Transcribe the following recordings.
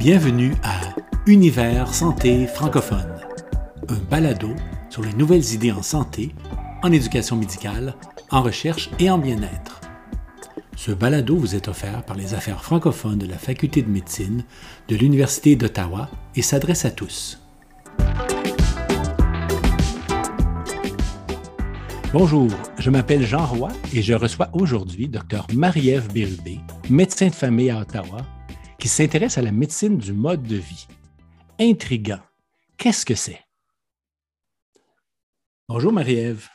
Bienvenue à Univers Santé francophone, un balado sur les nouvelles idées en santé, en éducation médicale, en recherche et en bien-être. Ce balado vous est offert par les affaires francophones de la Faculté de médecine de l'Université d'Ottawa et s'adresse à tous. Bonjour, je m'appelle Jean Roy et je reçois aujourd'hui Dr Marie-Ève Bérubé, médecin de famille à Ottawa, qui s'intéresse à la médecine du mode de vie. Intriguant. Qu'est-ce que c'est? Bonjour Marie-Ève.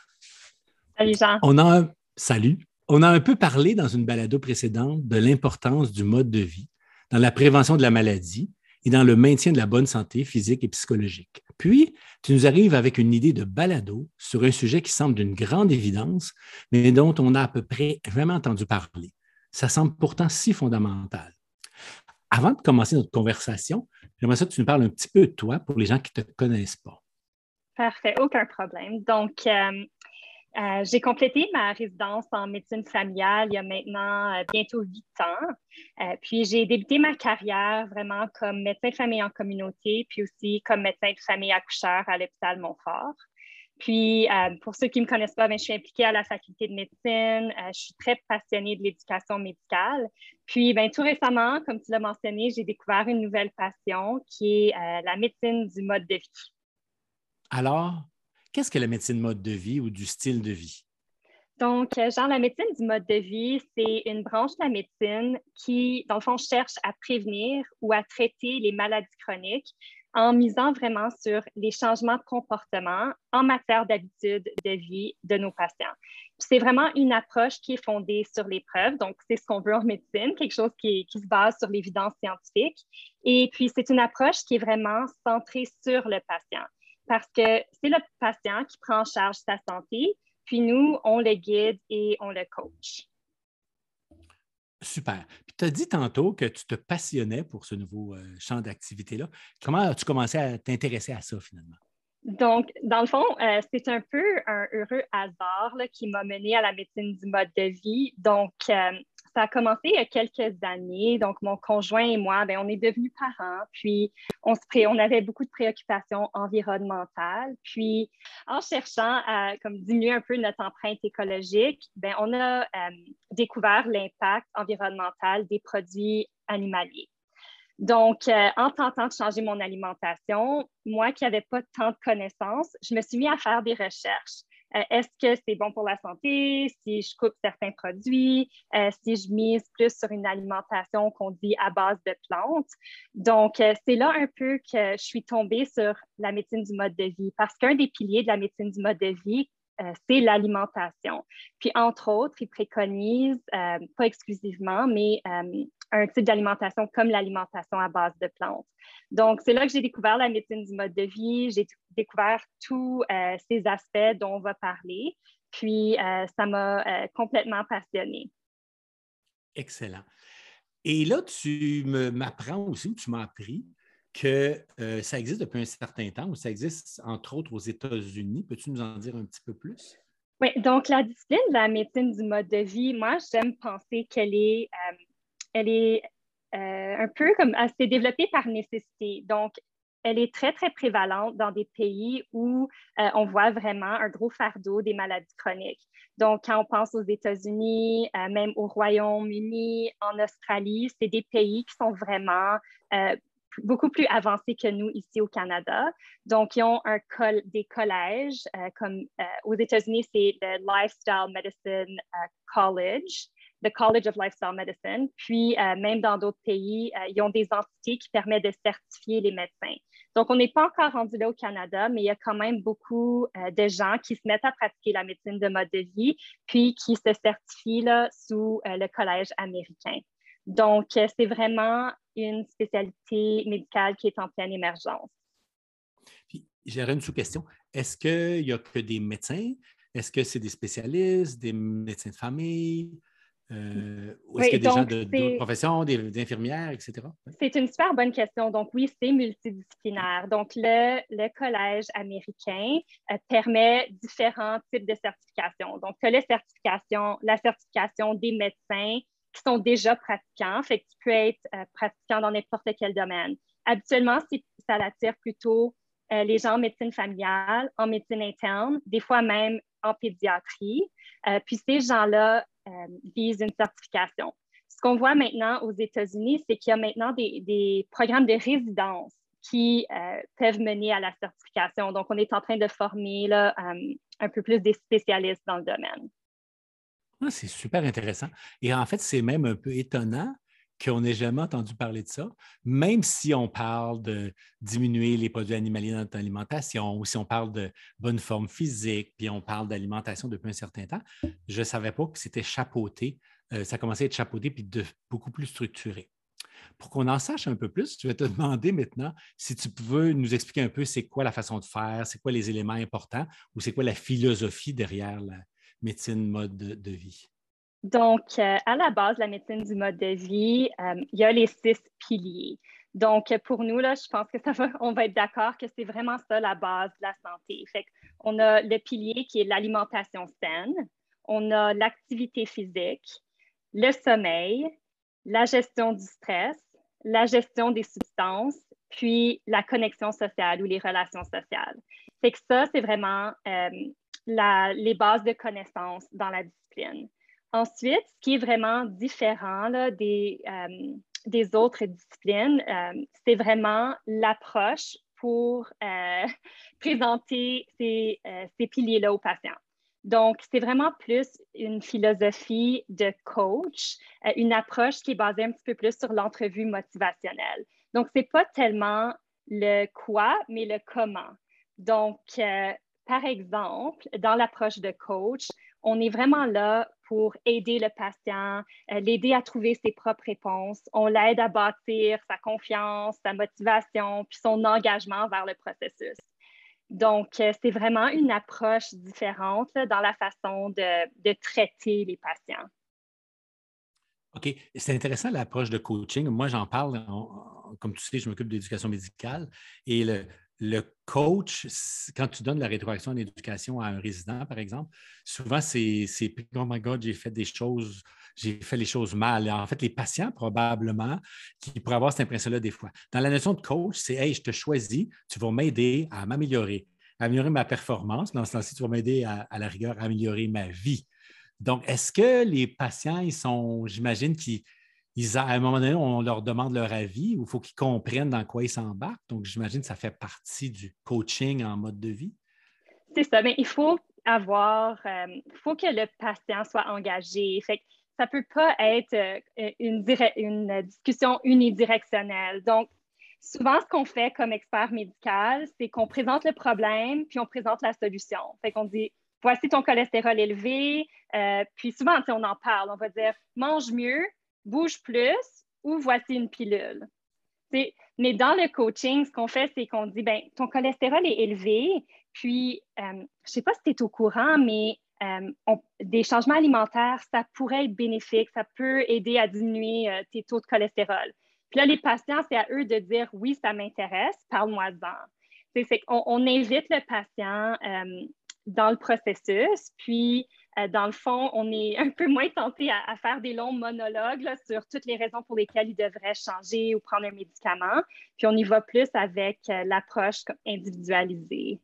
Salut Jean. On a Salut. On a un peu parlé dans une balado précédente de l'importance du mode de vie dans la prévention de la maladie et dans le maintien de la bonne santé physique et psychologique. Puis, tu nous arrives avec une idée de balado sur un sujet qui semble d'une grande évidence, mais dont on a à peu près jamais entendu parler. Ça semble pourtant si fondamental. Avant de commencer notre conversation, j'aimerais que tu nous parles un petit peu de toi pour les gens qui ne te connaissent pas. Parfait, aucun problème. Donc, euh, euh, j'ai complété ma résidence en médecine familiale il y a maintenant euh, bientôt huit ans. puis j'ai débuté ma carrière vraiment comme médecin de famille en communauté, puis aussi comme médecin de famille accoucheur à l'hôpital Montfort. Puis, euh, pour ceux qui ne me connaissent pas, ben, je suis impliquée à la faculté de médecine. Euh, je suis très passionnée de l'éducation médicale. Puis, ben, tout récemment, comme tu l'as mentionné, j'ai découvert une nouvelle passion qui est euh, la médecine du mode de vie. Alors, qu'est-ce que la médecine mode de vie ou du style de vie? Donc, genre, la médecine du mode de vie, c'est une branche de la médecine qui, dans le fond, cherche à prévenir ou à traiter les maladies chroniques en misant vraiment sur les changements de comportement en matière d'habitude de vie de nos patients. C'est vraiment une approche qui est fondée sur les preuves, donc c'est ce qu'on veut en médecine, quelque chose qui, qui se base sur l'évidence scientifique. Et puis, c'est une approche qui est vraiment centrée sur le patient, parce que c'est le patient qui prend en charge sa santé, puis nous, on le guide et on le coach. Super. Puis tu as dit tantôt que tu te passionnais pour ce nouveau euh, champ d'activité-là. Comment as-tu commencé à t'intéresser à ça finalement? Donc, dans le fond, euh, c'est un peu un heureux hasard qui m'a mené à la médecine du mode de vie. Donc, euh, ça a commencé il y a quelques années. Donc, mon conjoint et moi, ben, on est devenus parents. Puis, on, avait beaucoup de préoccupations environnementales. Puis, en cherchant à comme, diminuer un peu notre empreinte écologique, ben, on a euh, découvert l'impact environnemental des produits animaliers. Donc, euh, en tentant de changer mon alimentation, moi qui n'avais pas tant de connaissances, je me suis mis à faire des recherches. Euh, est-ce que c'est bon pour la santé? Si je coupe certains produits, euh, si je mise plus sur une alimentation qu'on dit à base de plantes? Donc, euh, c'est là un peu que je suis tombée sur la médecine du mode de vie parce qu'un des piliers de la médecine du mode de vie, c'est l'alimentation. Puis, entre autres, ils préconisent, pas exclusivement, mais un type d'alimentation comme l'alimentation à base de plantes. Donc, c'est là que j'ai découvert la médecine du mode de vie, j'ai découvert tous euh, ces aspects dont on va parler, puis euh, ça m'a euh, complètement passionnée. Excellent. Et là, tu m'apprends aussi, ou tu m'as appris, que ça existe depuis un certain temps, ou ça existe entre autres aux États-Unis. Peux-tu nous en dire un petit peu plus? Oui, donc la discipline de la médecine du mode de vie, moi, j'aime penser qu'elle est elle est euh, un peu comme, elle s'est développée par nécessité. Donc, elle est très, très prévalente dans des pays où euh, on voit vraiment un gros fardeau des maladies chroniques. Donc, quand on pense aux États-Unis, euh, même au Royaume-Uni, en Australie, c'est des pays qui sont vraiment beaucoup plus avancés que nous ici au Canada. Donc, ils ont des collèges, comme aux États-Unis, c'est le Lifestyle Medicine College le College of Lifestyle Medicine. Puis, euh, même dans d'autres pays, euh, ils ont des entités qui permettent de certifier les médecins. Donc, on n'est pas encore rendu là au Canada, mais il y a quand même beaucoup euh, de gens qui se mettent à pratiquer la médecine de mode de vie, puis qui se certifient là, sous le collège américain. Donc, c'est vraiment une spécialité médicale qui est en pleine émergence. Puis, j'aurais une sous-question. Est-ce qu'il n'y a que des médecins? Est-ce que c'est des spécialistes, des médecins de famille? Euh, est-ce qu'il y a des gens d'autres professions, des, infirmières, etc.? C'est une super bonne question. Donc, oui, c'est multidisciplinaire. Donc, le, le collège américain euh, permet différents types de certifications. Donc, tu as la certification, la certification des médecins qui sont déjà pratiquants. Fait que tu peux être pratiquant dans n'importe quel domaine. Habituellement, ça attire plutôt les gens en médecine familiale, en médecine interne, des fois même en pédiatrie. puis ces gens-là visent une certification. Ce qu'on voit maintenant aux États-Unis, c'est qu'il y a maintenant des, programmes de résidence qui euh, peuvent mener à la certification. Donc, on est en train de former euh, un peu plus des spécialistes dans le domaine. Ah, c'est super intéressant. Et en fait, c'est même un peu étonnant qu'on n'ait jamais entendu parler de ça, même si on parle de diminuer les produits animaliers dans notre alimentation, ou si on parle de bonne forme physique, puis on parle d'alimentation depuis un certain temps, je ne savais pas que c'était chapeauté euh, ça commençait à être chapeauté puis de, beaucoup plus structuré. Pour qu'on en sache un peu plus, je vais te demander maintenant si tu peux nous expliquer un peu c'est quoi la façon de faire, c'est quoi les éléments importants ou c'est quoi la philosophie derrière la médecine mode de, vie. Donc, euh, à la base, la médecine du mode de vie, euh, il y a les six piliers. Donc, pour nous, là, je pense que ça va, on va être d'accord que c'est vraiment ça la base de la santé. Fait on a le pilier qui est l'alimentation saine, on a l'activité physique, le sommeil, la gestion du stress, la gestion des substances, puis la connexion sociale ou les relations sociales. C'est que ça, c'est vraiment euh, les bases de connaissances dans la discipline. Ensuite, ce qui est vraiment différent des, euh, des autres disciplines, euh, c'est vraiment l'approche pour présenter ces, ces piliers-là aux patients. Donc, c'est vraiment plus une philosophie de coach, euh, une approche qui est basée un petit peu plus sur l'entrevue motivationnelle. Donc, ce n'est pas tellement le quoi, mais le comment. Donc, euh, par exemple, dans l'approche de coach, on est vraiment là pour aider le patient, euh, l'aider à trouver ses propres réponses. On l'aide à bâtir sa confiance, sa motivation, puis son engagement vers le processus. Donc, euh, c'est vraiment une approche différente dans la façon de, traiter les patients. OK. C'est intéressant l'approche de coaching. Moi, j'en parle, comme tu sais, je m'occupe d'éducation médicale et le coach, quand tu donnes la rétroaction en éducation à un résident, par exemple, souvent c'est Oh my God, j'ai fait des choses, j'ai fait les choses mal. En fait, les patients, probablement, qui pourraient avoir cette impression-là des fois. Dans la notion de coach, c'est Hey, je te choisis, tu vas m'aider à m'améliorer, à améliorer ma performance. Dans ce sens-ci, tu vas m'aider à, à, la rigueur à améliorer ma vie. Donc, est-ce que les patients, ils sont, j'imagine, qu'ils à un moment donné, on leur demande leur avis ou il faut qu'ils comprennent dans quoi ils s'embarquent. Donc, j'imagine que ça fait partie du coaching en mode de vie. C'est ça, mais il faut avoir, euh, faut que le patient soit engagé. Fait ça ne peut pas être euh, une, une discussion unidirectionnelle. Donc, souvent, ce qu'on fait comme expert médical, c'est qu'on présente le problème, puis on présente la solution. Fait qu'on dit, voici ton cholestérol élevé, euh, puis souvent, on en parle, on va dire, mange mieux, bouge plus ou voici une pilule. mais dans le coaching, ce qu'on fait, c'est qu'on dit, ben, ton cholestérol est élevé, puis euh, je ne sais pas si tu es au courant, mais euh, des changements alimentaires, ça pourrait être bénéfique, ça peut aider à diminuer euh, tes taux de cholestérol. Puis là, les patients, c'est à eux de dire, oui, ça m'intéresse, parle-moi-en. On invite le patient dans le processus, puis euh, dans le fond, on est un peu moins tenté à, faire des longs monologues sur toutes les raisons pour lesquelles il devrait changer ou prendre un médicament. Puis on y va plus avec euh, l'approche individualisée.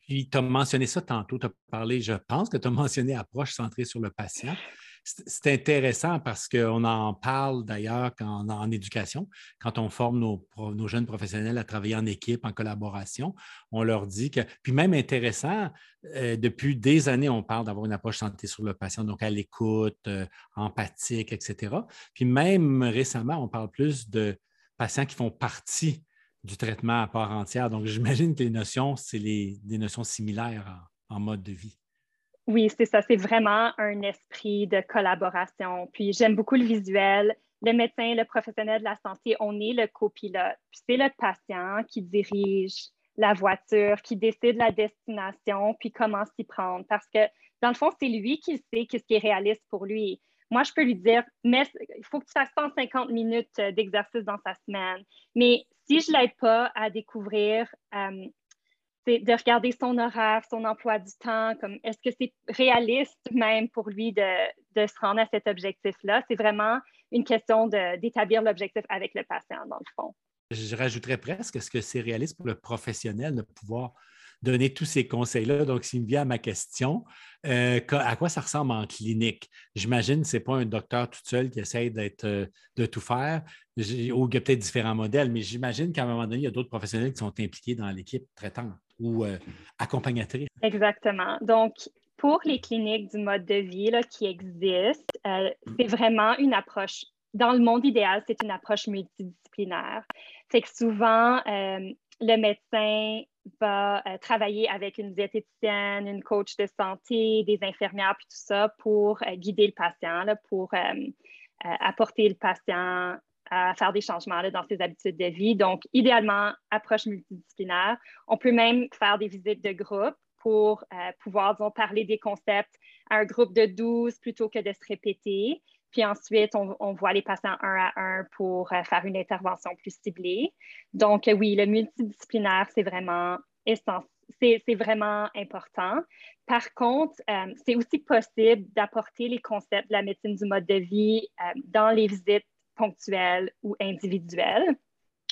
Puis tu as mentionné ça tantôt, tu as parlé, je pense que tu as mentionné approche centrée sur le patient c'est intéressant parce qu'on en parle d'ailleurs en, éducation. Quand on forme nos, jeunes professionnels à travailler en équipe, en collaboration, on leur dit que, puis même intéressant, euh, depuis des années, on parle d'avoir une approche santé sur le patient, donc à l'écoute, euh, empathique, etc. Puis même récemment, on parle plus de patients qui font partie du traitement à part entière. Donc, j'imagine que les notions, c'est des notions similaires en mode de vie. Oui, c'est ça. C'est vraiment un esprit de collaboration. Puis j'aime beaucoup le visuel. Le médecin, le professionnel de la santé, on est le copilote. Puis c'est le patient qui dirige la voiture, qui décide la destination, puis comment s'y prendre. Parce que dans le fond, c'est lui qui sait ce qui est réaliste pour lui. Moi, je peux lui dire, mais il faut que tu fasses 150 minutes d'exercice dans sa semaine. Mais si je ne l'aide pas à découvrir euh, c'est de regarder son horaire, son emploi du temps, comme est-ce que c'est réaliste même pour lui de, de se rendre à cet objectif-là? C'est vraiment une question d'établir l'objectif avec le patient, dans le fond. Je rajouterais presque, est-ce que c'est réaliste pour le professionnel de pouvoir donner tous ces conseils-là? Donc, s'il me vient à ma question, euh, à quoi ça ressemble en clinique? J'imagine que ce n'est pas un docteur tout seul qui d'être, euh, de tout faire, ou il y a peut-être différents modèles, mais j'imagine qu'à un moment donné, il y a d'autres professionnels qui sont impliqués dans l'équipe traitante ou euh, accompagnatrice. Exactement. Donc, pour les cliniques du mode de vie qui existent, c'est vraiment une approche dans le monde idéal, c'est une approche multidisciplinaire. C'est que souvent, le médecin va euh, travailler avec une diététicienne, une coach de santé, des infirmières, puis tout ça pour euh, guider le patient, pour euh, apporter le patient à faire des changements dans ses habitudes de vie. Donc, idéalement, approche multidisciplinaire. On peut même faire des visites de groupe pour pouvoir, disons, parler des concepts à un groupe de 12 plutôt que de se répéter. Puis ensuite, on, voit les patients un à un pour euh, faire une intervention plus ciblée. Donc, euh, oui, le multidisciplinaire, c'est vraiment C'est vraiment important. Par contre, euh, c'est aussi possible d'apporter les concepts de la médecine du mode de vie dans les visites ponctuelles ou individuelles.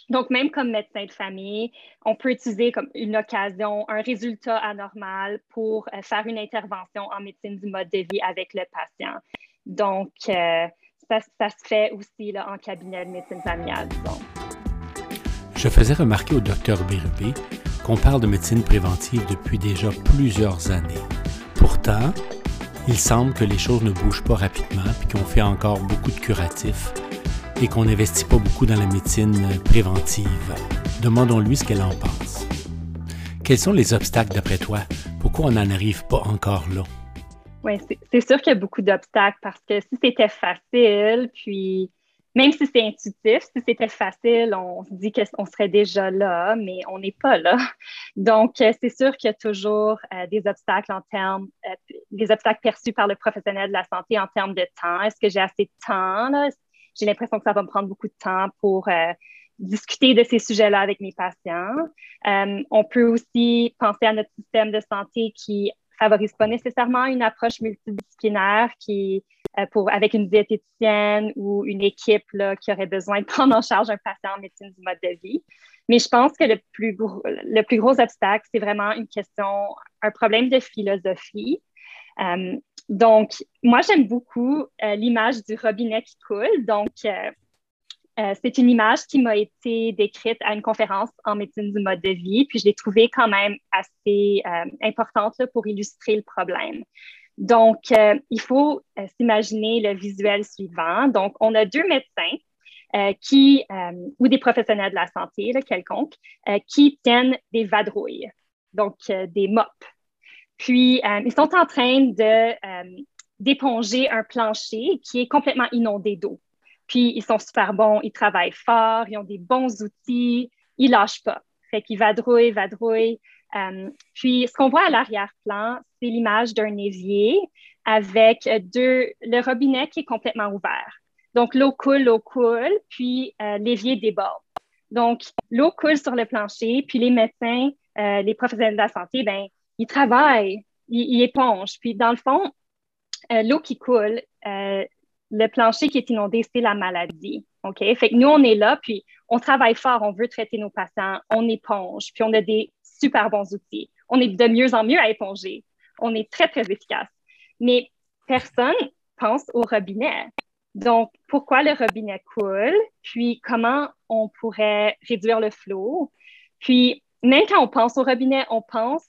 Donc, même comme médecin de famille, on peut utiliser comme une occasion, un résultat anormal pour faire une intervention en médecine du mode de vie avec le patient. Donc, euh, ça, se fait aussi là, en cabinet de médecine familiale, Je faisais remarquer au docteur Bérubé qu'on parle de médecine préventive depuis déjà plusieurs années. Pourtant, il semble que les choses ne bougent pas rapidement et qu'on fait encore beaucoup de curatifs et qu'on n'investit pas beaucoup dans la médecine préventive. Demandons-lui ce qu'elle en pense. Quels sont les obstacles d'après toi? Pourquoi on n'en arrive pas encore là? Oui, c'est sûr qu'il y a beaucoup d'obstacles parce que si c'était facile, puis même si c'est intuitif, si c'était facile, on se dit qu'on serait déjà là, mais on n'est pas là. Donc, euh, c'est sûr qu'il y a toujours euh, des obstacles en termes, euh, des obstacles perçus par le professionnel de la santé en termes de temps. Est-ce que j'ai assez de temps? J'ai l'impression que ça va me prendre beaucoup de temps pour discuter de ces sujets-là avec mes patients. on peut aussi penser à notre système de santé qui favorise pas nécessairement une approche multidisciplinaire qui, euh, pour, avec une diététicienne ou une équipe là, qui aurait besoin de prendre en charge un patient en médecine du mode de vie. Mais je pense que le plus gros, le plus gros obstacle, c'est vraiment une question, un problème de philosophie. Euh, donc, moi, j'aime beaucoup euh, l'image du robinet qui coule. Donc, euh, c'est une image qui m'a été décrite à une conférence en médecine du mode de vie, puis je l'ai trouvée quand même assez importante pour illustrer le problème. Donc, il faut s'imaginer le visuel suivant. Donc, on a deux médecins qui, ou des professionnels de la santé, quelconque, qui tiennent des vadrouilles, donc des mops. Puis, ils sont en train de d'éponger un plancher qui est complètement inondé d'eau. Puis, ils sont super bons, ils travaillent fort, ils ont des bons outils, ils lâchent pas. Fait qu'ils vadrouillent, vadrouillent. Euh, puis, ce qu'on voit à l'arrière-plan, c'est l'image d'un évier avec le robinet qui est complètement ouvert. Donc, l'eau coule, l'eau coule, puis euh, l'évier déborde. Donc, l'eau coule sur le plancher, puis les médecins, euh, les professionnels de la santé, ben, ils travaillent, ils, ils épongent. Puis, dans le fond, l'eau qui coule, le plancher qui est inondé, c'est la maladie. OK? Fait que nous, on est là, puis on travaille fort, on veut traiter nos patients, on éponge, puis on a des super bons outils. On est de mieux en mieux à éponger. On est très, très efficace. Mais personne pense au robinet. Donc, pourquoi le robinet coule? Puis, comment on pourrait réduire le flot? Puis, même quand on pense au robinet, on pense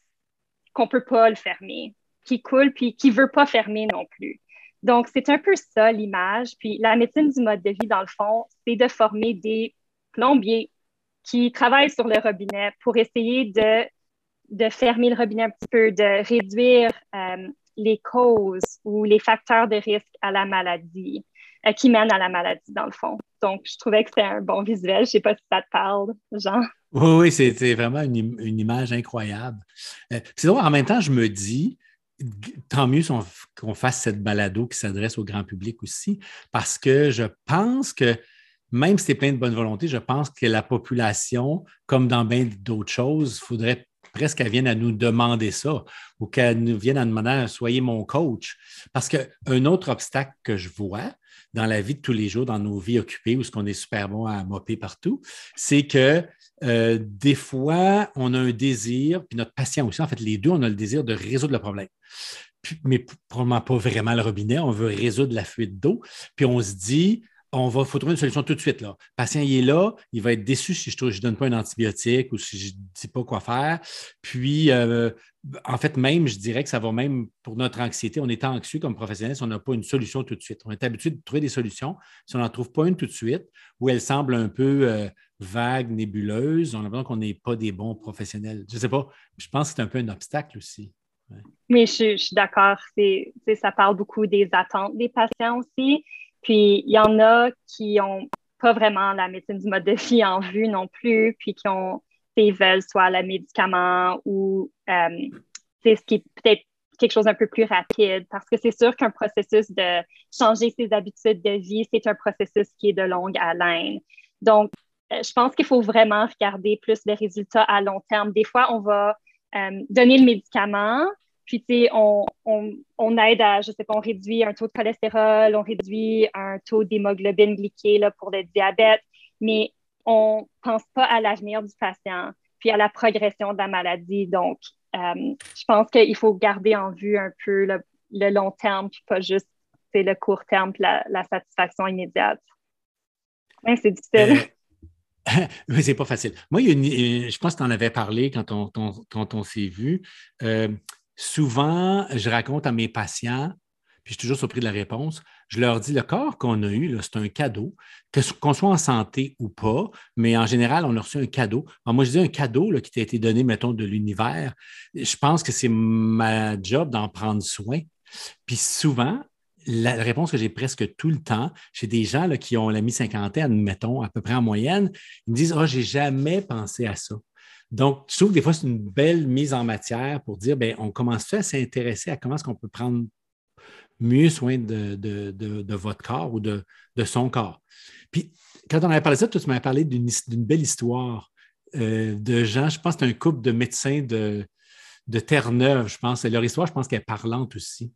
qu'on peut pas le fermer, qui coule, puis qui veut pas fermer non plus. Donc, c'est un peu ça l'image. Puis la médecine du mode de vie, dans le fond, c'est de former des plombiers qui travaillent sur le robinet pour essayer de, de fermer le robinet un petit peu, de réduire euh, les causes ou les facteurs de risque à la maladie, euh, qui mènent à la maladie, dans le fond. Donc, je trouvais que c'était un bon visuel. Je ne sais pas si ça te parle, Jean. Oui, oui, c'était vraiment une, une, image incroyable. Euh, en même temps, je me dis, tant mieux qu'on fasse cette balado qui s'adresse au grand public aussi, parce que je pense que même si c'est plein de bonne volonté, je pense que la population, comme dans bien d'autres choses, faudrait presque qu'elles viennent à nous demander ça ou qu'elles nous viennent à demander soyez mon coach. Parce qu'un autre obstacle que je vois dans la vie de tous les jours, dans nos vies occupées, où ce qu'on est super bon à mopper partout, c'est que euh, des fois, on a un désir, puis notre patient aussi, en fait, les deux, on a le désir de résoudre le problème. mais probablement pas vraiment le robinet, on veut résoudre la fuite d'eau, puis on se dit, on va faut trouver une solution tout de suite. Là. Le patient il est là, il va être déçu si je ne donne pas un antibiotique ou si je ne dis pas quoi faire. Puis, euh, en fait, même, je dirais que ça va même pour notre anxiété. On est anxieux comme professionnel si on n'a pas une solution tout de suite. On est habitué de trouver des solutions. Si on n'en trouve pas une tout de suite, ou elle semble un peu euh, vague, nébuleuse, on a l'impression qu'on n'est pas des bons professionnels. Je ne sais pas, je pense que c'est un peu un obstacle aussi. Oui, je, suis d'accord. Ça parle beaucoup des attentes des patients aussi. Puis il y en a qui n'ont pas vraiment la médecine du mode de vie en vue non plus, puis qui ont, ils veulent soit le médicament ou euh, ce qui est peut-être quelque chose d'un peu plus rapide, parce que c'est sûr qu'un processus de changer ses habitudes de vie, c'est un processus qui est de longue haleine. Donc, euh, je pense qu'il faut vraiment regarder plus les résultats à long terme. Des fois, on va euh, donner le médicament, puis, tu sais, on, aide à, je sais pas, on réduit un taux de cholestérol, on réduit un taux d'hémoglobine glyquée pour le diabète, mais on pense pas à l'avenir du patient, puis à la progression de la maladie. Donc, euh, je pense qu'il faut garder en vue un peu le, long terme, puis pas juste le court terme, puis la, satisfaction immédiate. c'est difficile. Euh, mais c'est pas facile. Moi, je pense que tu en avais parlé quand on, quand on s'est vu. Euh, souvent, je raconte à mes patients, puis je suis toujours surpris de la réponse, je leur dis le corps qu'on a eu, c'est un cadeau, qu'on soit en santé ou pas, mais en général, on a reçu un cadeau. moi, je dis un cadeau qui t'a été donné, mettons, de l'univers. Je pense que c'est ma job d'en prendre soin. Puis souvent, la réponse que j'ai presque tout le temps chez des gens qui ont la mi-cinquantaine, mettons, à peu près en moyenne, ils me disent Oh, j'ai jamais pensé à ça. Donc, je trouve que des fois, c'est une belle mise en matière pour dire, bien, on commence à s'intéresser à comment est-ce qu'on peut prendre mieux soin de, votre corps ou de, son corps. Puis, quand on avait parlé de ça, tu m'avais parlé d'une belle histoire euh, de gens, je pense que c'est un couple de médecins de, de Terre-Neuve, je pense. Et leur histoire, je pense qu'elle est parlante aussi.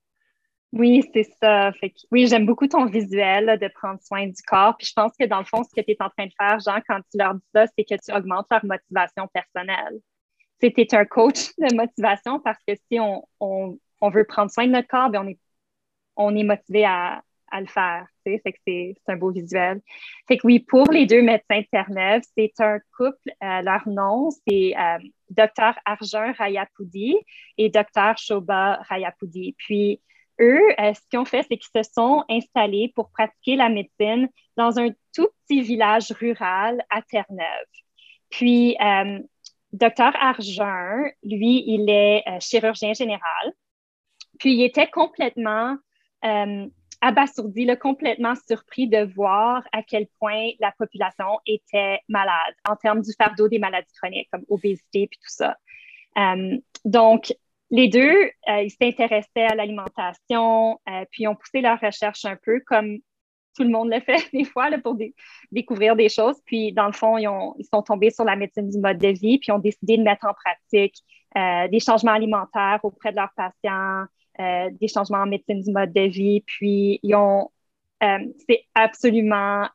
Oui, c'est ça. oui, j'aime beaucoup ton visuel de prendre soin du corps. Puis je pense que dans le fond, ce que tu es en train de faire, Jean, quand tu leur dis ça, c'est que tu augmentes leur motivation personnelle. Tu es un coach de motivation parce que si on, veut prendre soin de notre corps, bien, on, est, on est motivé à, le faire. Fait que c'est un beau visuel. Fait que oui, pour les deux médecins de Terre-Neuve, c'est un couple. Euh, leur nom, c'est euh, Dr. Arjun Rayapoudi et Dr. Shoba Rayapoudi. Puis, eux, euh, ce qu'ils ont fait, c'est qu'ils se sont installés pour pratiquer la médecine dans un tout petit village rural à Terre-Neuve. Puis, euh, docteur Argent, lui, il est euh, chirurgien général. Puis, il était complètement abasourdi, complètement surpris de voir à quel point la population était malade en termes du fardeau des maladies chroniques, comme obésité puis tout ça. donc, les deux, euh, ils s'intéressaient à l'alimentation, euh, puis ont poussé leur recherche un peu comme tout le monde le fait des fois pour découvrir des choses. Puis, dans le fond, ils, sont tombés sur la médecine du mode de vie, puis ont décidé de mettre en pratique euh, des changements alimentaires auprès de leurs patients, des changements en médecine du mode de vie. Puis, ils ont, c'est absolument,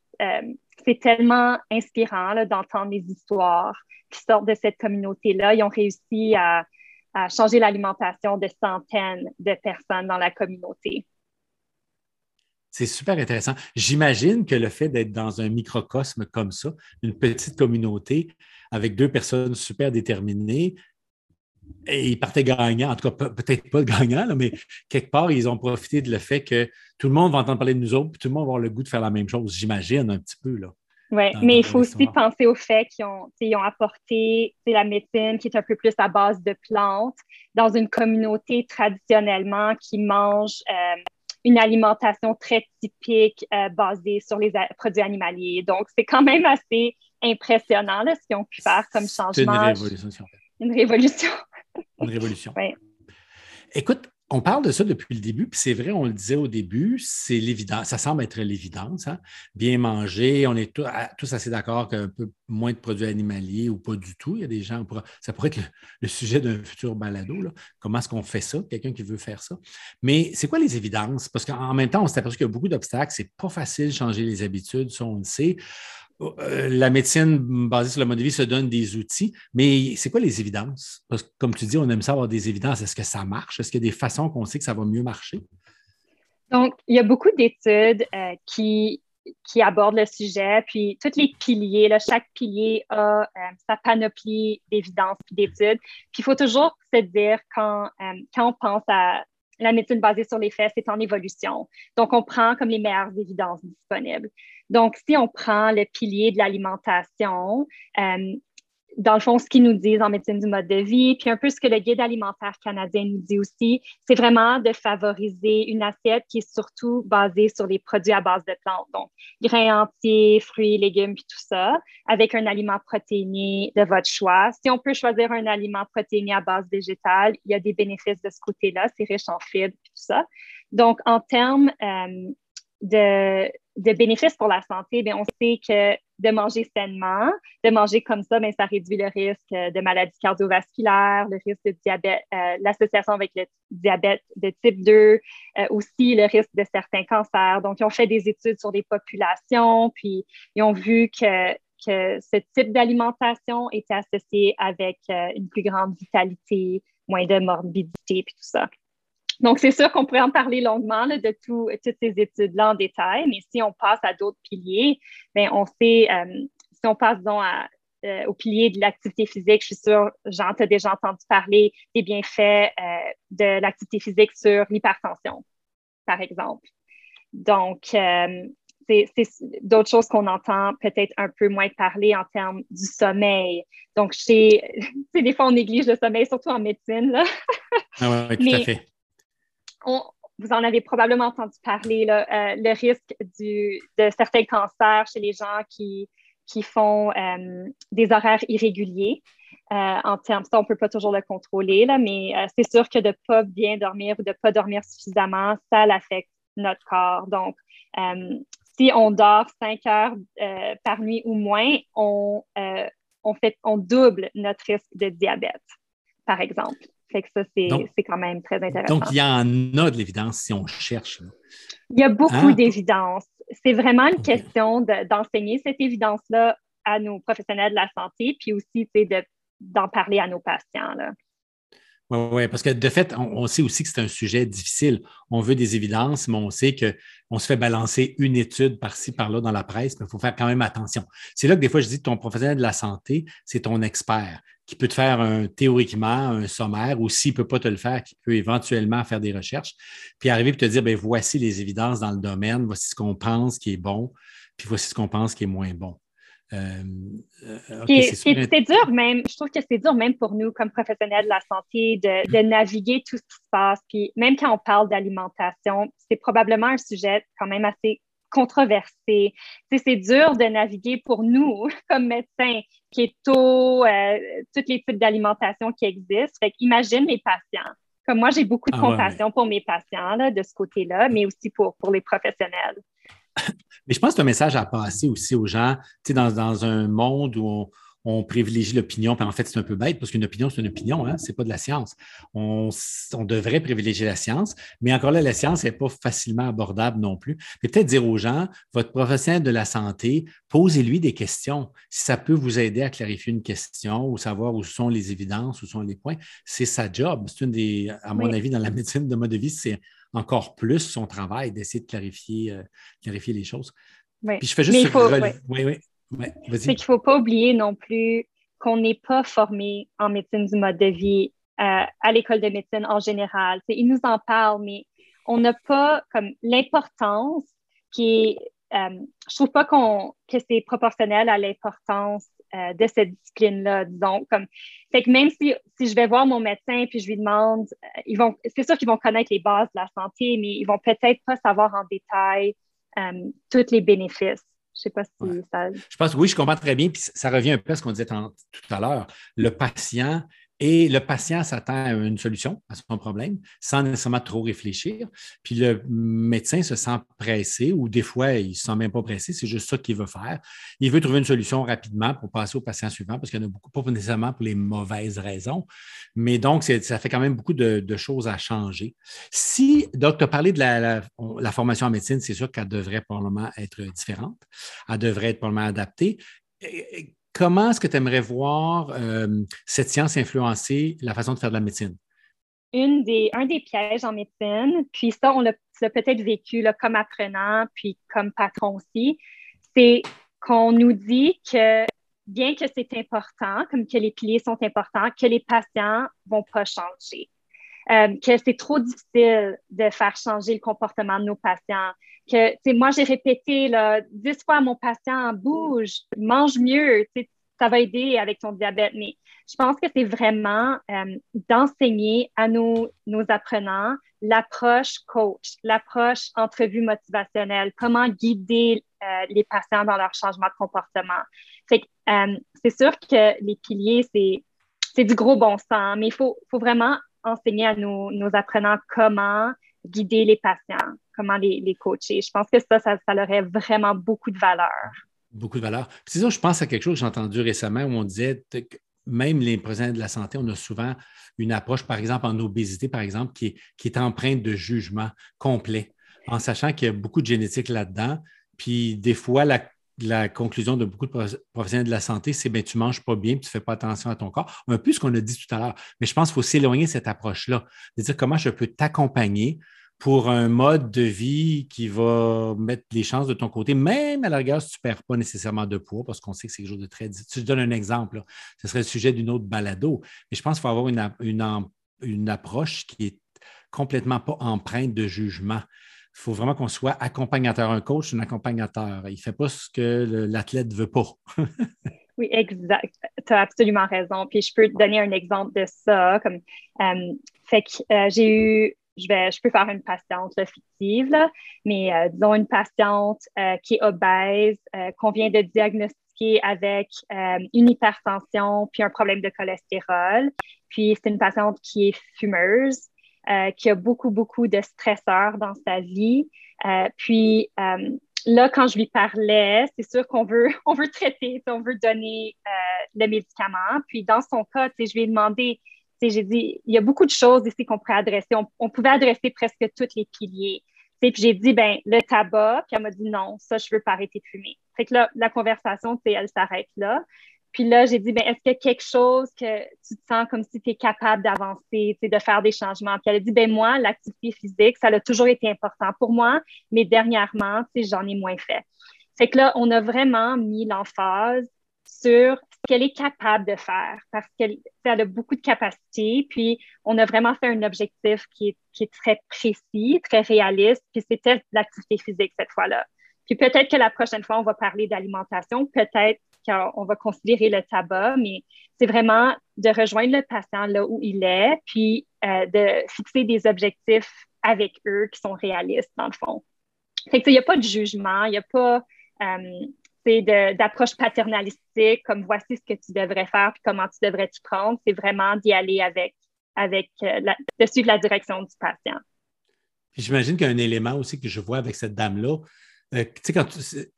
c'est tellement inspirant d'entendre les histoires qui sortent de cette communauté-là. Ils ont réussi à à changer l'alimentation de centaines de personnes dans la communauté. C'est super intéressant. J'imagine que le fait d'être dans un microcosme comme ça, une petite communauté avec deux personnes super déterminées, et ils partaient gagnants, en tout cas peut-être pas gagnants, mais quelque part, ils ont profité de le fait que tout le monde va entendre parler de nous autres, puis tout le monde va avoir le goût de faire la même chose, j'imagine un petit peu. Là. Oui, mais il faut aussi penser au fait qu'ils ont, ont apporté la médecine qui est un peu plus à base de plantes dans une communauté traditionnellement qui mange euh, une alimentation très typique euh, basée sur les produits animaliers. Donc, c'est quand même assez impressionnant ce qu'ils ont pu faire comme changement. Une révolution. Une révolution. une révolution. Écoute, on parle de ça depuis le début, puis c'est vrai, on le disait au début, c'est l'évidence, ça semble être l'évidence. Hein. Bien manger, on est tous assez d'accord qu'un peu moins de produits animaliers ou pas du tout. Il y a des gens, ça pourrait être le, sujet d'un futur balado. Comment est-ce qu'on fait ça, quelqu'un qui veut faire ça? Mais c'est quoi les évidences? Parce qu'en même temps, on s'est aperçu qu'il y a beaucoup d'obstacles. C'est pas facile de changer les habitudes, ça, on le sait. Euh, la médecine basée sur le mode de vie se donne des outils, mais c'est quoi les évidences? Parce que, comme tu dis, on aime ça avoir des évidences. Est-ce que ça marche? Est-ce qu'il y a des façons qu'on sait que ça va mieux marcher? Donc, il y a beaucoup d'études euh, qui, qui abordent le sujet, puis tous les piliers, chaque pilier a euh, sa panoplie d'évidences et d'études. Puis il faut toujours se dire quand, quand on pense à la médecine basée sur les faits, c'est en évolution. Donc, on prend comme les meilleures évidences disponibles. Donc, si on prend le pilier de l'alimentation, euh, dans le fond, ce qu'ils nous disent en médecine du mode de vie, puis un peu ce que le guide alimentaire canadien nous dit aussi, c'est vraiment de favoriser une assiette qui est surtout basée sur les produits à base de plantes, donc grains entiers, fruits, légumes, puis tout ça, avec un aliment protéiné de votre choix. Si on peut choisir un aliment protéiné à base végétale, il y a des bénéfices de ce côté-là, c'est riche en fibres, puis tout ça. Donc, en termes euh, de, bénéfices pour la santé, on sait que de manger sainement, de manger comme ça, bien, ça réduit le risque de maladies cardiovasculaires, le risque de diabète, euh, l'association avec le diabète de type 2, euh, aussi le risque de certains cancers. Donc, ils ont fait des études sur des populations, puis ils ont vu que, que ce type d'alimentation était associé avec euh, une plus grande vitalité, moins de morbidité, puis tout ça. Donc, c'est sûr qu'on pourrait en parler longuement de toutes ces études-là en détail, mais si on passe à d'autres piliers, bien, on sait, euh, si on passe donc euh, au pilier de l'activité physique, je suis sûre, Jean, tu as déjà entendu parler des bienfaits euh, de l'activité physique sur l'hypertension, par exemple. Donc, c'est d'autres choses qu'on entend peut-être un peu moins parler en termes du sommeil. Donc, chez, des fois, on néglige le sommeil, surtout en médecine. Là. ah oui, tout à fait vous en avez probablement entendu parler, euh, le risque de certains cancers chez les gens qui, qui font euh, des horaires irréguliers. Euh, en termes, ça, on ne peut pas toujours le contrôler, là, mais c'est sûr que de ne pas bien dormir ou de ne pas dormir suffisamment, ça l'affecte notre corps. Donc, si on dort cinq heures par nuit ou moins, on, on, double notre risque de diabète, par exemple. Fait que ça, c'est quand même très intéressant. Donc, il y en a de l'évidence si on cherche. Il y a beaucoup hein? d'évidence. C'est vraiment une question d'enseigner cette évidence-là à nos professionnels de la santé, puis aussi d'en parler à nos patients. Oui, ouais, parce que de fait, on, sait aussi que c'est un sujet difficile. On veut des évidences, mais on sait qu'on se fait balancer une étude par-ci, par-là dans la presse, mais il faut faire quand même attention. C'est là que des fois, je dis ton professionnel de la santé, c'est ton expert qui peut te faire un, théoriquement un sommaire ou s'il ne peut pas te le faire, qui peut éventuellement faire des recherches, puis arriver et te dire, ben voici les évidences dans le domaine, voici ce qu'on pense qui est bon, puis voici ce qu'on pense qui est moins bon. Euh, euh, c'est dur même, je trouve que c'est dur même pour nous comme professionnels de la santé de, naviguer tout ce qui se passe. Puis même quand on parle d'alimentation, c'est probablement un sujet quand même assez controversé. C'est dur de naviguer pour nous comme médecins, keto, euh, tous les types d'alimentation qui existent. Fait imagine les patients. Comme moi, j'ai beaucoup de ah compassion pour mes patients là, de ce côté-là, mais aussi pour, pour les professionnels. Mais je pense que c'est un message à passer aussi aux gens, tu sais, dans, dans un monde où on, privilégie l'opinion, puis en fait, c'est un peu bête parce qu'une opinion, c'est une opinion, hein, ce n'est pas de la science. On, devrait privilégier la science, mais encore là, la science n'est pas facilement abordable non plus. Mais peut-être dire aux gens, votre professionnel de la santé, posez-lui des questions. Si ça peut vous aider à clarifier une question ou savoir où sont les évidences, où sont les points, c'est sa job. C'est une des, à mon avis, dans la médecine de mode de vie, c'est encore plus son travail d'essayer de clarifier, euh, clarifier les choses. Oui. Puis je fais juste oui, oui. C'est qu'il ne faut pas oublier non plus qu'on n'est pas formé en médecine du mode de vie euh, à l'école de médecine en général. ils nous en parlent, mais on n'a pas comme l'importance qui est. Euh, je trouve pas qu'on que c'est proportionnel à l'importance euh, de cette discipline-là, disons. Comme, fait que même si, si je vais voir mon médecin puis je lui demande, euh, ils vont, c'est sûr qu'ils vont connaître les bases de la santé, mais ils vont peut-être pas savoir en détail euh, tous les bénéfices. Je sais pas si ça. Je pense oui, je comprends très bien. Puis ça revient un peu à ce qu'on disait tout à l'heure. Le patient Et le patient s'attend à une solution à son problème sans nécessairement trop réfléchir. Puis le médecin se sent pressé ou des fois, il ne se sent même pas pressé, c'est juste ça qu'il veut faire. Il veut trouver une solution rapidement pour passer au patient suivant parce qu'il y en a beaucoup, pas nécessairement pour les mauvaises raisons. Mais donc, ça fait quand même beaucoup de, choses à changer. Si, donc, tu as parlé de la, la formation en médecine, c'est sûr qu'elle devrait probablement être différente. Elle devrait être probablement adaptée comment est-ce que tu aimerais voir euh, cette science influencer la façon de faire de la médecine? Un des pièges en médecine, puis ça, on l'a peut-être vécu comme apprenant, puis comme patron aussi, c'est qu'on nous dit que bien que c'est important, comme que les piliers sont importants, que les patients ne vont pas changer. Euh, que c'est trop difficile de faire changer le comportement de nos patients. Que, moi, j'ai répété là, dix fois à mon patient, bouge, mange mieux, ça va aider avec ton diabète. Mais je pense que c'est vraiment euh, d'enseigner à nos, nos apprenants l'approche coach, l'approche entrevue motivationnelle, comment guider euh, les patients dans leur changement de comportement. c'est sûr que les piliers, c'est du gros bon sens, mais il faut, faut vraiment enseigner à nos, apprenants comment guider les patients, comment les, coacher. Je pense que ça, ça, ça aurait vraiment beaucoup de valeur. Beaucoup de valeur. C'est ça, je pense à quelque chose que j'ai entendu récemment où on disait que même les professionnels de la santé, on a souvent une approche, par exemple, en obésité, par exemple, qui est, qui est empreinte de jugement complet, en sachant qu'il y a beaucoup de génétique là-dedans. Puis des fois, la la conclusion de beaucoup de professionnels de la santé, c'est ben, tu ne manges pas bien, tu ne fais pas attention à ton corps. Un peu ce qu'on a dit tout à l'heure. Mais je pense qu'il faut s'éloigner de cette approche-là, de dire comment je peux t'accompagner pour un mode de vie qui va mettre les chances de ton côté, même à la rigueur si tu ne perds pas nécessairement de poids, parce qu'on sait que c'est quelque chose de très difficile. Je donne un exemple, ce serait le sujet d'une autre balado, mais je pense qu'il faut avoir une approche qui est complètement pas empreinte de jugement. Il faut vraiment qu'on soit accompagnateur. Un coach, un accompagnateur. Il ne fait pas ce que l'athlète ne veut pas. oui, exact. Tu as absolument raison. Puis je peux te donner un exemple de ça. Comme, euh, fait que euh, j'ai eu, je, vais, je peux faire une patiente fictive, mais euh, disons une patiente qui est obèse, qu'on vient de diagnostiquer avec une hypertension puis un problème de cholestérol. Puis c'est une patiente qui est fumeuse. Euh, qui a beaucoup, beaucoup de stresseurs dans sa vie. Euh, puis euh, là, quand je lui parlais, c'est sûr qu'on veut, on veut traiter, on veut donner le médicament. Puis dans son cas, je lui ai demandé, j'ai dit, il y a beaucoup de choses ici qu'on pourrait adresser. On, pouvait adresser presque tous les piliers. Puis j'ai dit, ben le tabac, puis elle m'a dit non, ça, je veux pas arrêter de fumer. Fait que là, la conversation, elle s'arrête là. Puis là, j'ai dit, ben, est-ce qu'il y a quelque chose que tu te sens comme si tu es capable d'avancer, de faire des changements? Puis elle a dit, ben moi, l'activité physique, ça a toujours été important pour moi, mais dernièrement, j'en ai moins fait. Fait que là, on a vraiment mis l'emphase sur ce qu'elle est capable de faire parce qu'elle a beaucoup de capacités. Puis, on a vraiment fait un objectif qui est, qui est très précis, très réaliste. Puis, c'était l'activité physique cette fois-là. Puis, peut-être que la prochaine fois, on va parler d'alimentation. Peut-être on va considérer le tabac, mais c'est vraiment de rejoindre le patient là où il est, puis euh, de fixer des objectifs avec eux qui sont réalistes, dans le fond. Il n'y a pas de jugement, il n'y a pas euh, d'approche paternalistique, comme voici ce que tu devrais faire, puis comment tu devrais t'y prendre. C'est vraiment d'y aller avec, avec euh, de suivre la direction du patient. J'imagine qu'il y a un élément aussi que je vois avec cette dame-là. tu sais, quand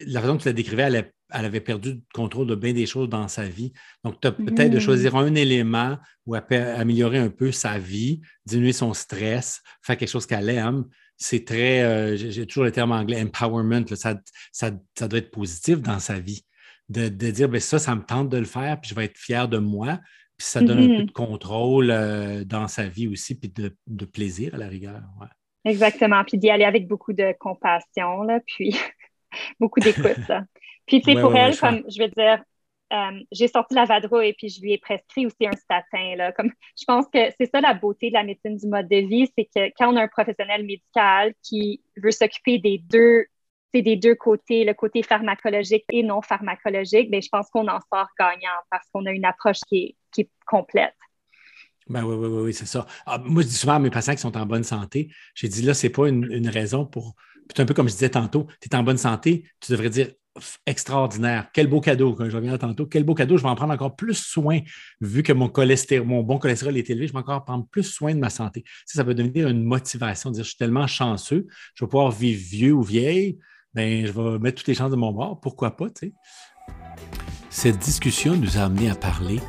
la façon que tu la décrivais, elle elle avait perdu le contrôle de bien des choses dans sa vie. Donc, tu as peut-être de mm. choisir un élément ou améliorer un peu sa vie, diminuer son stress, faire quelque chose qu'elle aime. C'est très, euh, j'ai toujours le terme anglais, empowerment. ça, ça, doit être positif dans sa vie. De, dire, ben ça, ça me tente de le faire, puis je vais être fier de moi. Puis ça donne un peu mm-hmm. de contrôle euh, dans sa vie aussi, puis de, plaisir à la rigueur. Exactement. Puis d'y aller avec beaucoup de compassion, là, puis beaucoup d'écoute. Puis, tu sais, pour elle, comme je veux dire, euh, j'ai sorti la Vadra et puis je lui ai prescrit aussi un statin. Là. Comme, je pense que c'est ça la beauté de la médecine du mode de vie, c'est que quand on a un professionnel médical qui veut s'occuper des deux, des deux côtés, le côté pharmacologique et non pharmacologique, bien, je pense qu'on en sort gagnant parce qu'on a une approche qui est, complète. Ben oui, oui, oui, oui c'est ça. Ah, moi, je dis souvent à mes patients qui sont en bonne santé, j'ai dit là, ce n'est pas une, une raison pour c'est un peu comme je disais tantôt, tu es en bonne santé, tu devrais dire extraordinaire. Quel beau cadeau, quand je reviens tantôt. Quel beau cadeau. Je vais en prendre encore plus soin, vu que mon cholestérol, mon bon cholestérol est élevé, je vais encore prendre plus soin de ma santé. Ça, ça va devenir une motivation, dire je suis tellement chanceux, je vais pouvoir vivre vieux ou vieille, ben, je vais mettre toutes les chances de mon bord. Pourquoi pas, tu sais? Cette discussion nous a amené à parler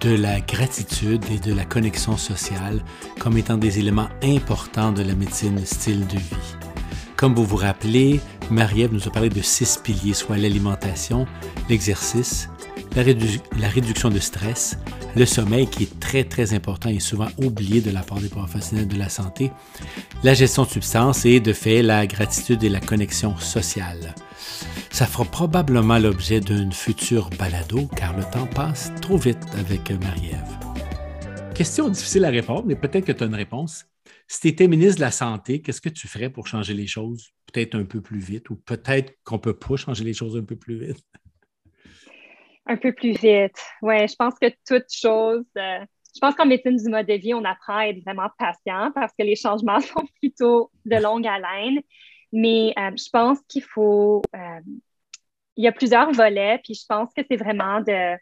de la gratitude et de la connexion sociale comme étant des éléments importants de la médecine style de vie. Comme vous vous rappelez, Marie-Ève nous a parlé de six piliers, soit l'alimentation, l'exercice, la, réduction de stress, le sommeil qui est très très important et souvent oublié de la part des professionnels de la santé, la gestion de substances et de fait la gratitude et la connexion sociale. Ça fera probablement l'objet d'une future balado car le temps passe trop vite avec Marie-Ève. Question difficile à répondre, mais peut-être que tu as une réponse. Si tu étais ministre de la Santé, qu'est-ce que tu ferais pour changer les choses peut-être un peu plus vite ou peut-être qu'on ne peut pas changer les choses un peu plus vite? Un peu plus vite. Oui, je pense que toute chose. Euh, je pense qu'en médecine du mode de vie, on apprend à être vraiment patient parce que les changements sont plutôt de longue haleine. Mais euh, je pense qu'il faut. Euh, il y a plusieurs volets, puis je pense que c'est vraiment de,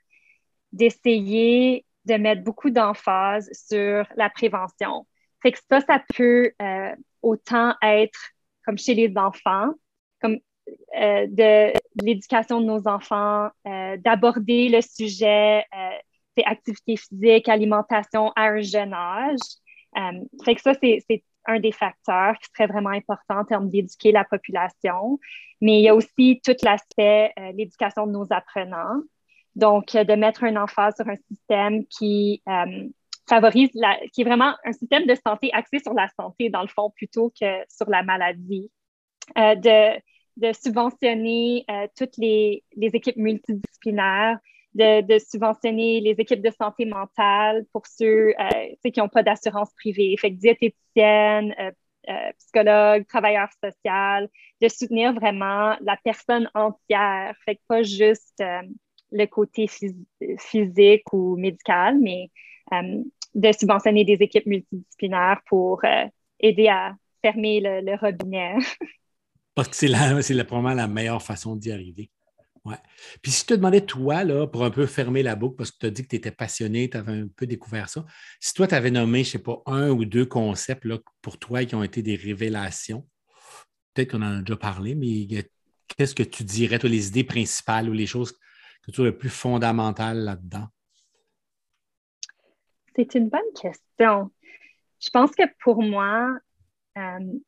d'essayer de mettre beaucoup d'emphase sur la prévention. Fait que ça, ça peut euh, autant être comme chez les enfants, comme euh, de, l'éducation de nos enfants, euh, d'aborder le sujet des activités physiques, alimentation à un jeune âge. fait que ça, c'est un des facteurs qui serait vraiment important en termes d'éduquer la population. Mais il y a aussi tout l'aspect, l'éducation de nos apprenants. Donc, de mettre un emphase sur un système qui favorise, la, qui est vraiment un système de santé axé sur la santé, dans le fond, plutôt que sur la maladie. Euh, de, de, subventionner euh, toutes les, les, équipes multidisciplinaires, de, de, subventionner les équipes de santé mentale pour ceux, euh, qui n'ont pas d'assurance privée. Fait que diététicienne, psychologue, travailleur social, de soutenir vraiment la personne entière. Fait que pas juste le côté physique ou médical, mais de subventionner des équipes multidisciplinaires pour euh, aider à fermer le, robinet. Parce que c'est, c'est probablement la meilleure façon d'y arriver. Ouais. Puis si je te demandais, toi, là, pour un peu fermer la boucle, parce que tu as dit que tu étais passionné, tu avais un peu découvert ça, si toi, tu avais nommé, je ne sais pas, un ou deux concepts là, pour toi qui ont été des révélations, peut-être qu'on en a déjà parlé, mais qu'est-ce que tu dirais, toi, les idées principales ou les choses que tu trouves les plus fondamentales là-dedans? C'est une bonne question. Je pense que pour moi, euh,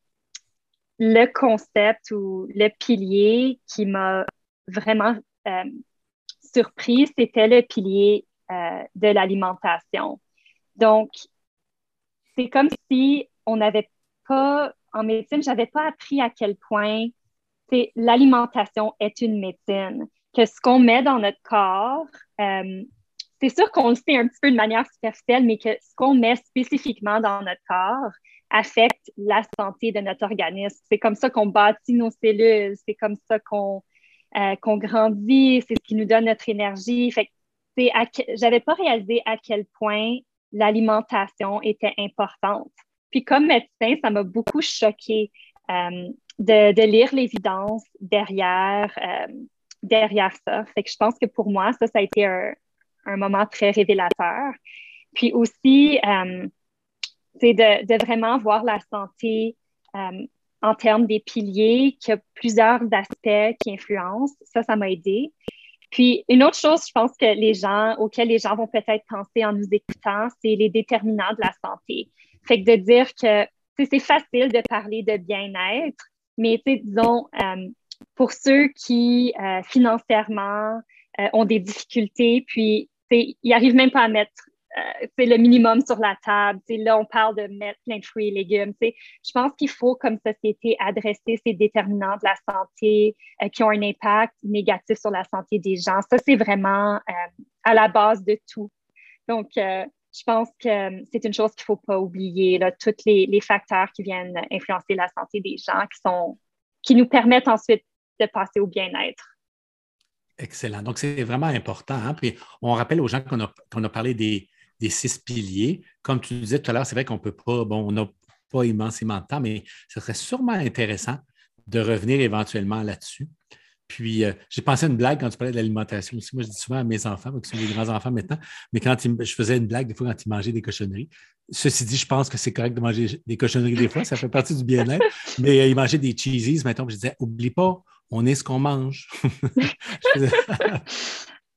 le concept ou le pilier qui m'a vraiment euh, surpris, c'était le pilier euh, de l'alimentation. Donc, c'est comme si on n'avait pas, en médecine, je n'avais pas appris à quel point l'alimentation est une médecine, que ce qu'on met dans notre corps, c'est sûr qu'on le sait un petit peu de manière superficielle, mais que ce qu'on met spécifiquement dans notre corps affecte la santé de notre organisme. C'est comme ça qu'on bâtit nos cellules, c'est comme ça qu'on euh, grandit, c'est ce qui nous donne notre énergie. Fait j'avais pas réalisé à quel point l'alimentation était importante. Puis comme médecin, ça m'a beaucoup choqué euh, de, lire l'évidence derrière, euh, derrière ça. Fait que je pense que pour moi, ça, ça a été un, un moment très révélateur. Puis aussi, euh, c'est de, de, vraiment voir la santé euh, en termes des piliers, qu'il y a plusieurs aspects qui influencent. Ça, ça m'a aidé. Puis une autre chose, je pense que les gens, auxquels les gens vont peut-être penser en nous écoutant, c'est les déterminants de la santé. Fait que de dire que c'est facile de parler de bien-être, mais disons, euh, pour ceux qui financièrement ont des difficultés, puis ils n'arrivent même pas à mettre euh, le minimum sur la table. là, on parle de mettre plein de fruits et légumes. Je pense qu'il faut, comme société, adresser ces déterminants de la santé euh, qui ont un impact négatif sur la santé des gens. Ça, c'est vraiment euh, à la base de tout. Donc, je pense que c'est une chose qu'il ne faut pas oublier, là, tous les, les, facteurs qui viennent influencer la santé des gens, qui, sont, qui nous permettent ensuite de passer au bien-être. Excellent. Donc, c'est vraiment important. Hein. Puis, on rappelle aux gens qu'on a, parlé des, six piliers. Comme tu disais tout à l'heure, c'est vrai qu'on ne peut pas, bon, on n'a pas immensément de temps, mais ce serait sûrement intéressant de revenir éventuellement là-dessus. Puis, euh, j'ai pensé à une blague quand tu parlais de l'alimentation aussi. Moi, je dis souvent à mes enfants, qui sont des grands-enfants maintenant, mais quand je faisais une blague des fois quand ils mangeaient des cochonneries. Ceci dit, je pense que c'est correct de manger des cochonneries des fois, ça fait partie du bien-être. mais euh, ils mangeaient des cheesies, maintenant, je disais, oublie pas, on est ce qu'on mange.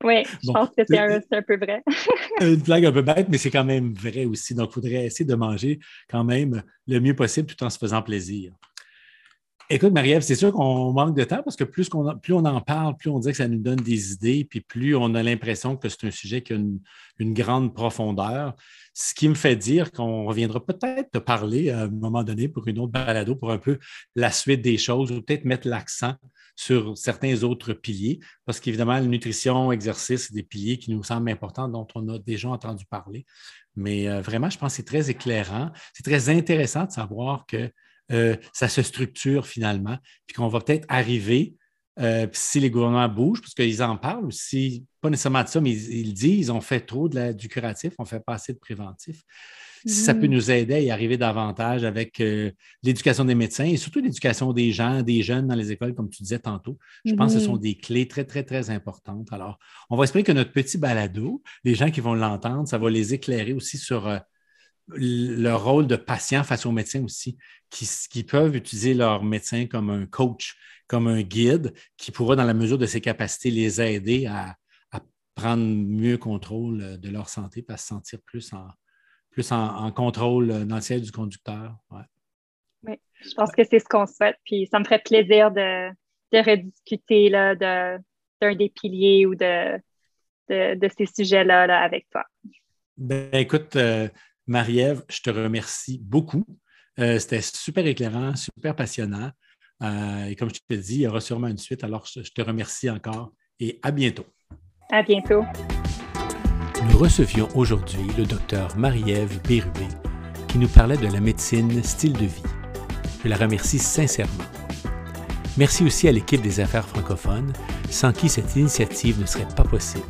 oui, je pense que c'est un, un, peu vrai. une blague un peu bête, mais c'est quand même vrai aussi. Donc, il faudrait essayer de manger quand même le mieux possible tout en se faisant plaisir. Écoute, Marie-Ève, c'est sûr qu'on manque de temps parce que plus, on plus on en parle, plus on dit que ça nous donne des idées, puis plus on a l'impression que c'est un sujet qui a une, grande profondeur. Ce qui me fait dire qu'on reviendra peut-être te parler à un moment donné pour une autre balado, pour un peu la suite des choses, ou peut-être mettre l'accent sur certains autres piliers, parce qu'évidemment, la nutrition, exercice, c'est des piliers qui nous semblent importants, dont on a déjà entendu parler. Mais euh, vraiment, je pense que c'est très éclairant. C'est très intéressant de savoir que euh, ça se structure finalement, puis qu'on va peut-être arriver, euh, si les gouvernements bougent, parce qu'ils en parlent aussi, pas nécessairement de ça, mais ils, disent on fait trop de du curatif, on fait pas assez de préventif. Si ça peut mm. nous aider à y arriver davantage avec euh, l'éducation des médecins et surtout l'éducation des gens, des jeunes dans les écoles, comme tu disais tantôt, je pense que ce sont mm-hmm. des clés très, très, très importantes. Alors, on va espérer que notre petit balado, les gens qui vont l'entendre, ça va les éclairer aussi sur le rôle de patient face aux médecins aussi, qui, peuvent utiliser leur médecin comme un coach, comme un guide, qui pourra, dans la mesure de ses capacités, les aider à, prendre mieux contrôle de leur santé, à se sentir plus en, plus en, contrôle dans le ciel du conducteur. Oui, je pense que c'est ce qu'on souhaite. Puis ça me ferait plaisir de, rediscuter d'un des piliers ou de, de, ces sujets-là avec toi. Ben, écoute, euh, Marie-Ève, je te remercie beaucoup. Euh, c'était super éclairant, super passionnant. Euh, et comme je te dis, il y aura sûrement une suite. Alors, je, te remercie encore et à bientôt. À bientôt. Nous recevions aujourd'hui le docteur Marie-Ève Bérubé qui nous parlait de la médecine style de vie. Je la remercie sincèrement. Merci aussi à l'équipe des affaires francophones, sans qui cette initiative ne serait pas possible.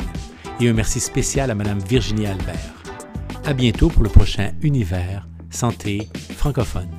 Et un merci spécial à Mme Virginie Albert. À bientôt pour le prochain Univers Santé francophone.